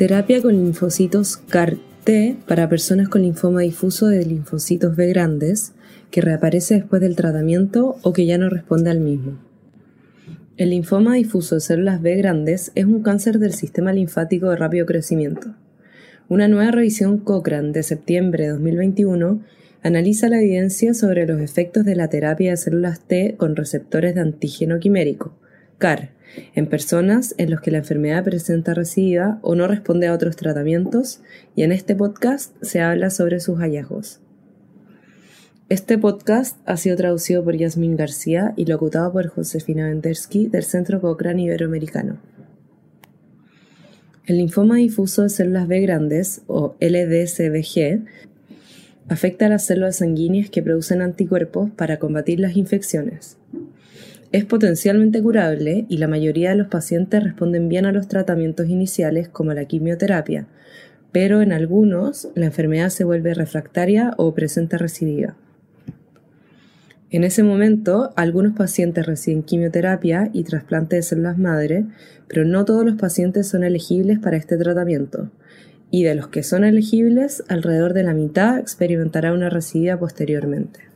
Terapia con linfocitos CAR-T para personas con linfoma difuso de linfocitos B grandes que reaparece después del tratamiento o que ya no responde al mismo. El linfoma difuso de células B grandes es un cáncer del sistema linfático de rápido crecimiento. Una nueva revisión Cochrane de septiembre de 2021 analiza la evidencia sobre los efectos de la terapia de células T con receptores de antígeno quimérico, CAR, en personas en los que la enfermedad presenta recidiva o no responde a otros tratamientos, y en este podcast se habla sobre sus hallazgos. Este podcast ha sido traducido por Yasmin García y locutado por Josefina Vendersky del Centro Cochrane Iberoamericano. El linfoma difuso de células B grandes, o LDCBG, afecta a las células sanguíneas que producen anticuerpos para combatir las infecciones. Es potencialmente curable y la mayoría de los pacientes responden bien a los tratamientos iniciales como la quimioterapia, pero en algunos la enfermedad se vuelve refractaria o presenta recidiva. En ese momento, algunos pacientes reciben quimioterapia y trasplante de células madre, pero no todos los pacientes son elegibles para este tratamiento, y de los que son elegibles, alrededor de la mitad experimentará una recidiva posteriormente.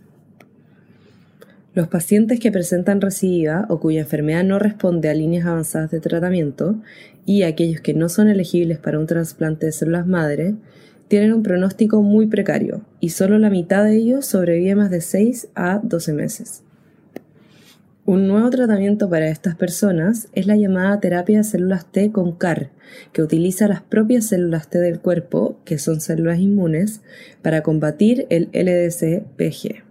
Los pacientes que presentan recidiva o cuya enfermedad no responde a líneas avanzadas de tratamiento y aquellos que no son elegibles para un trasplante de células madre tienen un pronóstico muy precario y solo la mitad de ellos sobrevive más de 6 a 12 meses. Un nuevo tratamiento para estas personas es la llamada terapia de células T con CAR, que utiliza las propias células T del cuerpo, que son células inmunes, para combatir el LDC-PG.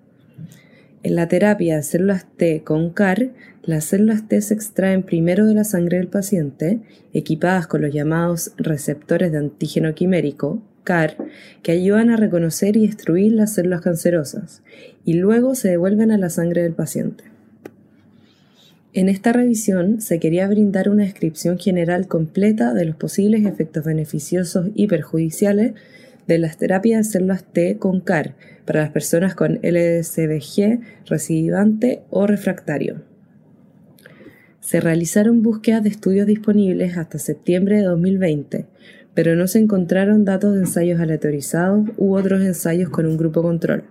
En la terapia de células T con CAR, las células T se extraen primero de la sangre del paciente, equipadas con los llamados receptores de antígeno quimérico, CAR, que ayudan a reconocer y destruir las células cancerosas, y luego se devuelven a la sangre del paciente. En esta revisión se quería brindar una descripción general completa de los posibles efectos beneficiosos y perjudiciales de las terapias de células T con CAR para las personas con LDCBG recidivante o refractario. Se realizaron búsquedas de estudios disponibles hasta septiembre de 2020, pero no se encontraron datos de ensayos aleatorizados u otros ensayos con un grupo control.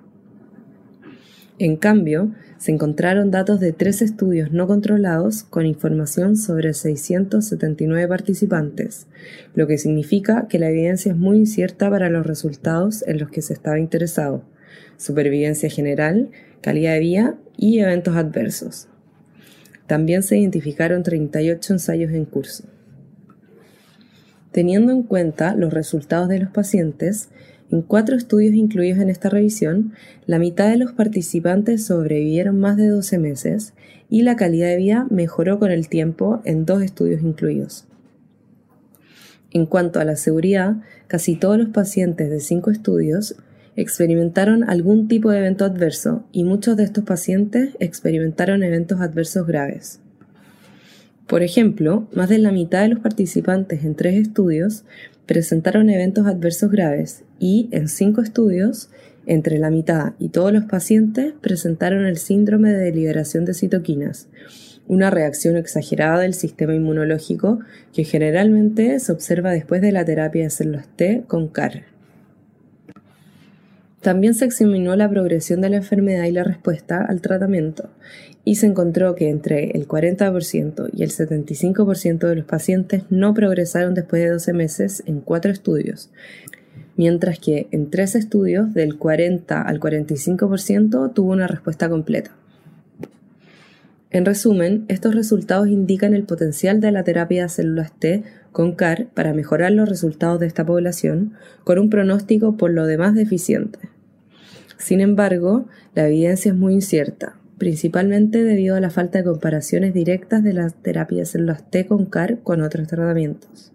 En cambio, se encontraron datos de tres estudios no controlados con información sobre 679 participantes, lo que significa que la evidencia es muy incierta para los resultados en los que se estaba interesado, supervivencia general, calidad de vida y eventos adversos. También se identificaron 38 ensayos en curso. Teniendo en cuenta los resultados de los pacientes, en cuatro estudios incluidos en esta revisión, la mitad de los participantes sobrevivieron más de 12 meses y la calidad de vida mejoró con el tiempo en dos estudios incluidos. En cuanto a la seguridad, casi todos los pacientes de cinco estudios experimentaron algún tipo de evento adverso y muchos de estos pacientes experimentaron eventos adversos graves. Por ejemplo, más de la mitad de los participantes en tres estudios presentaron eventos adversos graves y, en cinco estudios, entre la mitad y todos los pacientes presentaron el síndrome de liberación de citoquinas, una reacción exagerada del sistema inmunológico que generalmente se observa después de la terapia de células T con CAR. También se examinó la progresión de la enfermedad y la respuesta al tratamiento, y se encontró que entre el 40% y el 75% de los pacientes no progresaron después de 12 meses en cuatro estudios, mientras que en tres estudios del 40 al 45% tuvo una respuesta completa. En resumen, estos resultados indican el potencial de la terapia de células T con CAR para mejorar los resultados de esta población con un pronóstico por lo demás deficiente. Sin embargo, la evidencia es muy incierta, principalmente debido a la falta de comparaciones directas de las terapias células T con CAR con otros tratamientos.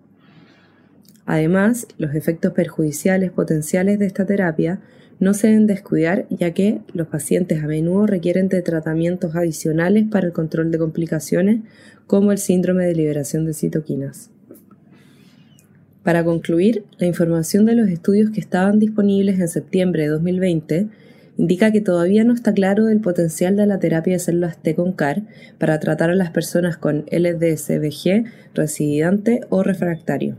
Además, los efectos perjudiciales potenciales de esta terapia no se deben descuidar ya que los pacientes a menudo requieren de tratamientos adicionales para el control de complicaciones como el síndrome de liberación de citoquinas. Para concluir, la información de los estudios que estaban disponibles en septiembre de 2020 indica que todavía no está claro del potencial de la terapia de células T con CAR para tratar a las personas con LDSBG residente o refractario.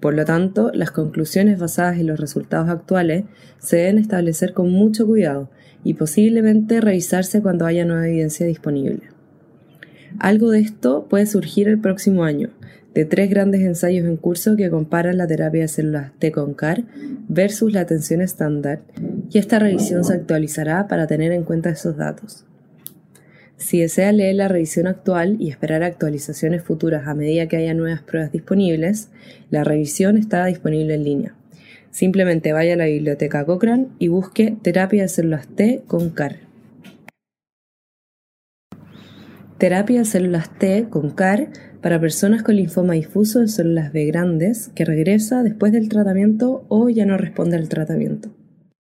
Por lo tanto, las conclusiones basadas en los resultados actuales se deben establecer con mucho cuidado y posiblemente revisarse cuando haya nueva evidencia disponible. Algo de esto puede surgir el próximo año, de tres grandes ensayos en curso que comparan la terapia de células T con CAR versus la atención estándar, y esta revisión se actualizará para tener en cuenta esos datos. Si desea leer la revisión actual y esperar actualizaciones futuras a medida que haya nuevas pruebas disponibles, la revisión está disponible en línea. Simplemente vaya a la biblioteca Cochrane y busque terapia de células T con CAR. Terapia de células T con CAR para personas con linfoma difuso de células B grandes que regresa después del tratamiento o ya no responde al tratamiento.